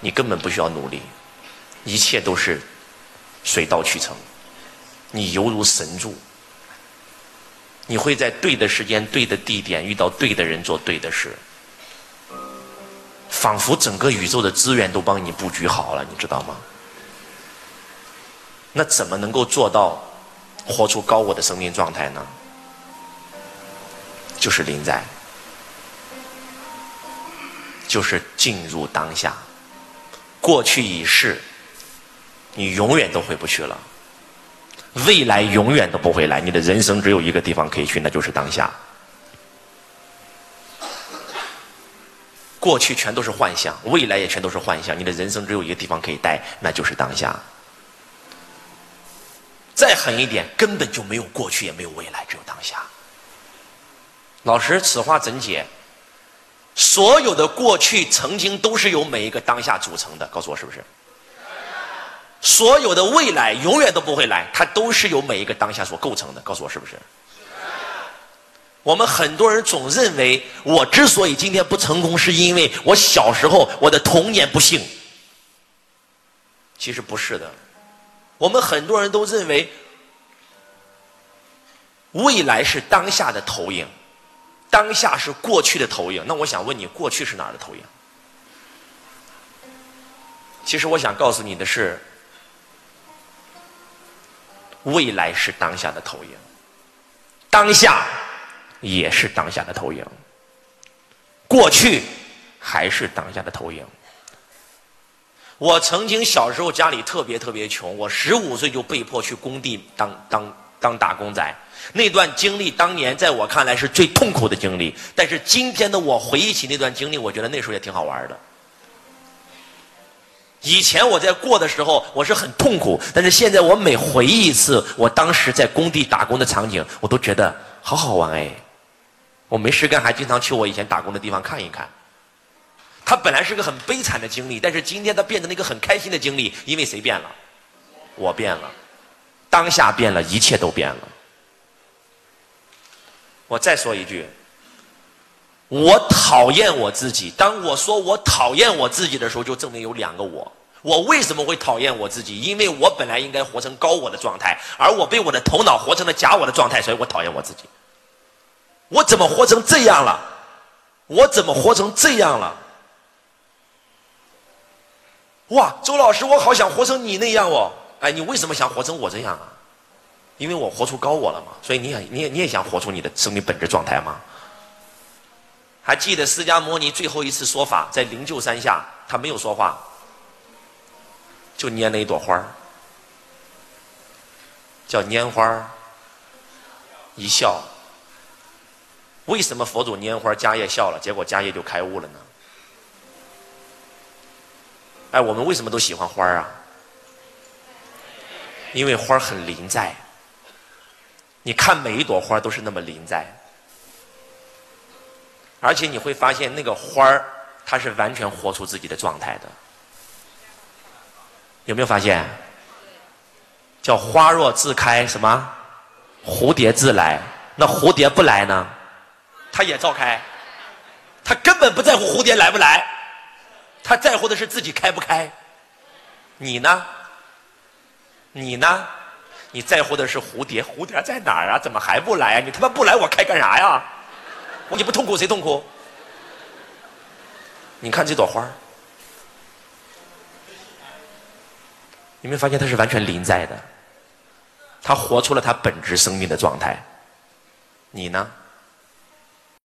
你根本不需要努力，一切都是水到渠成，你犹如神助。你会在对的时间、对的地点遇到对的人做对的事，仿佛整个宇宙的资源都帮你布局好了，你知道吗？那怎么能够做到活出高我的生命状态呢？就是临在，就是进入当下。过去已逝，你永远都回不去了。未来永远都不会来，你的人生只有一个地方可以去，那就是当下。过去全都是幻想，未来也全都是幻想，你的人生只有一个地方可以待，那就是当下。再狠一点，根本就没有过去，也没有未来，只有当下。老师，此话怎解？所有的过去曾经都是由每一个当下组成的，告诉我是不是？所有的未来永远都不会来，它都是由每一个当下所构成的。告诉我是不是？我们很多人总认为，我之所以今天不成功，是因为我小时候我的童年不幸。其实不是的，我们很多人都认为，未来是当下的投影，当下是过去的投影。那我想问你，过去是哪儿的投影？其实我想告诉你的是。未来是当下的投影，当下也是当下的投影，过去还是当下的投影。我曾经小时候家里特别特别穷，我十五岁就被迫去工地当当当打工仔。那段经历当年在我看来是最痛苦的经历，但是今天的我回忆起那段经历，我觉得那时候也挺好玩的。以前我在过的时候，我是很痛苦，但是现在我每回忆一次我当时在工地打工的场景，我都觉得好好玩哎！我没事干，还经常去我以前打工的地方看一看。它本来是个很悲惨的经历，但是今天它变成了一个很开心的经历，因为谁变了？我变了，当下变了，一切都变了。我再说一句。我讨厌我自己。当我说我讨厌我自己的时候，就证明有两个我。我为什么会讨厌我自己？因为我本来应该活成高我的状态，而我被我的头脑活成了假我的状态，所以我讨厌我自己。我怎么活成这样了？我怎么活成这样了？哇，周老师，我好想活成你那样哦！哎，你为什么想活成我这样啊？因为我活出高我了嘛。所以你也，你也，你也想活出你的生命本质状态吗？还记得释迦牟尼最后一次说法，在灵鹫山下，他没有说话，就拈了一朵花儿叫拈花儿一笑。为什么佛祖拈花迦叶笑了，结果迦叶就开悟了呢？哎，我们为什么都喜欢花儿啊？因为花很临在，你看每一朵花都是那么临在。而且你会发现，那个花儿，它是完全活出自己的状态的。有没有发现？叫花若自开，什么？蝴蝶自来。那蝴蝶不来呢？它也照开。它根本不在乎蝴蝶来不来，它在乎的是自己开不开。你呢？你呢？你在乎的是蝴蝶，蝴蝶在哪儿啊？怎么还不来啊？你他妈不来，我开干啥呀？你不痛苦谁痛苦？你看这朵花你没发现它是完全临在的？它活出了它本质生命的状态。你呢？